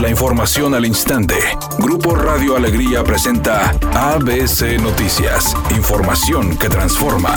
La información al instante. Grupo Radio Alegría presenta ABC Noticias. Información que transforma.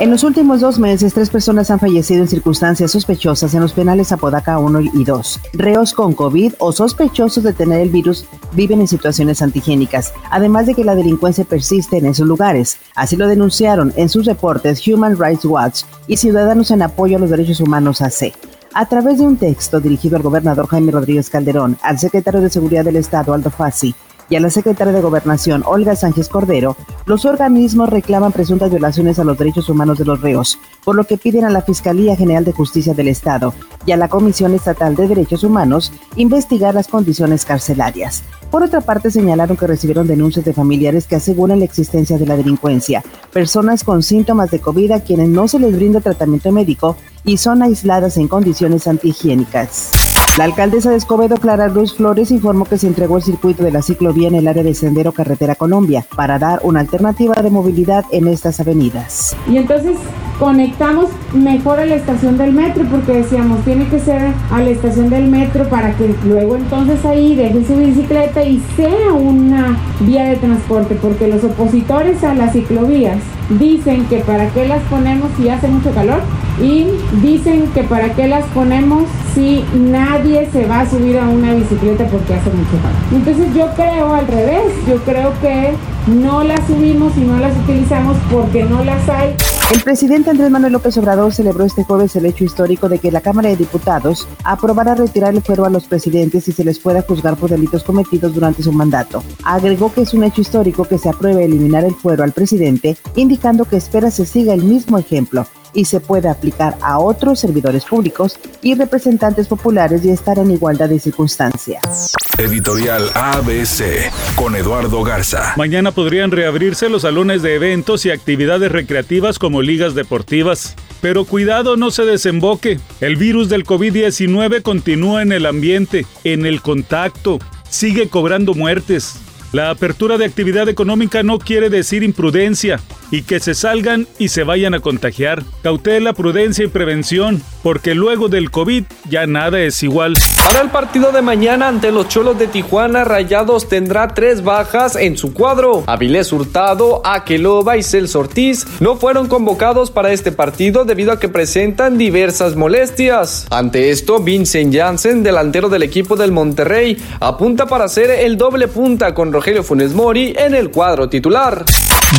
En los últimos dos meses, tres personas han fallecido en circunstancias sospechosas en los penales Apodaca 1 y 2. Reos con COVID o sospechosos de tener el virus viven en situaciones antigénicas, además de que la delincuencia persiste en esos lugares. Así lo denunciaron en sus reportes Human Rights Watch y Ciudadanos en Apoyo a los Derechos Humanos AC. A través de un texto dirigido al gobernador Jaime Rodríguez Calderón, al secretario de Seguridad del Estado Aldo Fassi y a la secretaria de Gobernación, Olga Sánchez Cordero, los organismos reclaman presuntas violaciones a los derechos humanos de los reos, por lo que piden a la Fiscalía General de Justicia del Estado y a la Comisión Estatal de Derechos Humanos investigar las condiciones carcelarias. Por otra parte, señalaron que recibieron denuncias de familiares que aseguran la existencia de la delincuencia, personas con síntomas de COVID a quienes no se les brinda tratamiento médico y son aisladas en condiciones antihigiénicas. La alcaldesa de Escobedo, Clara Luz Flores, informó que se entregó el circuito de la ciclovía en el área de Sendero Carretera Colombia para dar una alternativa de movilidad en estas avenidas. Y entonces conectamos mejor a la estación del metro porque decíamos tiene que ser a la estación del metro para que luego entonces ahí dejen su bicicleta y sea una vía de transporte porque los opositores a las ciclovías dicen que para qué las ponemos si hace mucho calor y dicen que para qué las ponemos si nadie se va a subir a una bicicleta porque hace mucho calor. Entonces yo creo al revés, yo creo que no las subimos y no las utilizamos porque no las hay. El presidente Andrés Manuel López Obrador celebró este jueves el hecho histórico de que la Cámara de Diputados aprobara retirar el fuero a los presidentes y se les pueda juzgar por delitos cometidos durante su mandato. Agregó que es un hecho histórico que se apruebe eliminar el fuero al presidente, indicando que espera se siga el mismo ejemplo y se puede aplicar a otros servidores públicos y representantes populares y estar en igualdad de circunstancias. Editorial ABC con Eduardo Garza. Mañana podrían reabrirse los salones de eventos y actividades recreativas como ligas deportivas. Pero cuidado no se desemboque. El virus del COVID-19 continúa en el ambiente, en el contacto, sigue cobrando muertes. La apertura de actividad económica no quiere decir imprudencia y que se salgan y se vayan a contagiar. Cautela, prudencia y prevención, porque luego del COVID ya nada es igual. Para el partido de mañana ante los Cholos de Tijuana, Rayados tendrá tres bajas en su cuadro. Avilés Hurtado, Aqueloba y Celso Ortiz no fueron convocados para este partido debido a que presentan diversas molestias. Ante esto, Vincent Janssen, delantero del equipo del Monterrey, apunta para hacer el doble punta con Rogelio Funes Mori en el cuadro titular.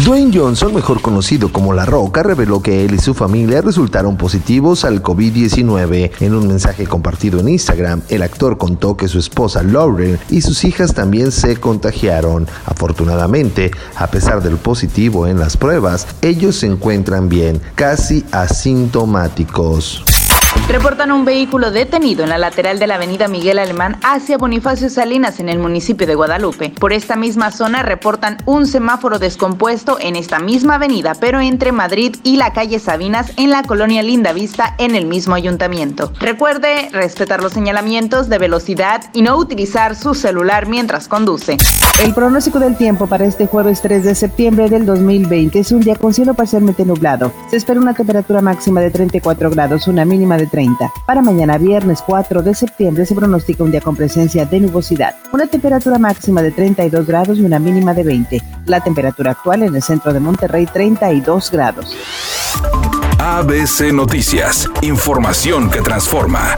Dwayne Johnson, mejor conocido como La Roca, reveló que él y su familia resultaron positivos al COVID-19. En un mensaje compartido en Instagram, el actor contó que su esposa Lauren y sus hijas también se contagiaron. Afortunadamente, a pesar del positivo en las pruebas, ellos se encuentran bien, casi asintomáticos. Reportan un vehículo detenido en la lateral de la avenida Miguel Alemán hacia Bonifacio Salinas en el municipio de Guadalupe. Por esta misma zona reportan un semáforo descompuesto en esta misma avenida, pero entre Madrid y la calle Sabinas en la colonia Linda Vista en el mismo ayuntamiento. Recuerde respetar los señalamientos de velocidad y no utilizar su celular mientras conduce. El pronóstico del tiempo para este jueves 3 de septiembre del 2020 es un día con cielo parcialmente nublado. Se espera una temperatura máxima de 34 grados, una mínima de 30. Para mañana viernes 4 de septiembre se pronostica un día con presencia de nubosidad, una temperatura máxima de 32 grados y una mínima de 20. La temperatura actual en el centro de Monterrey 32 grados. ABC Noticias, información que transforma.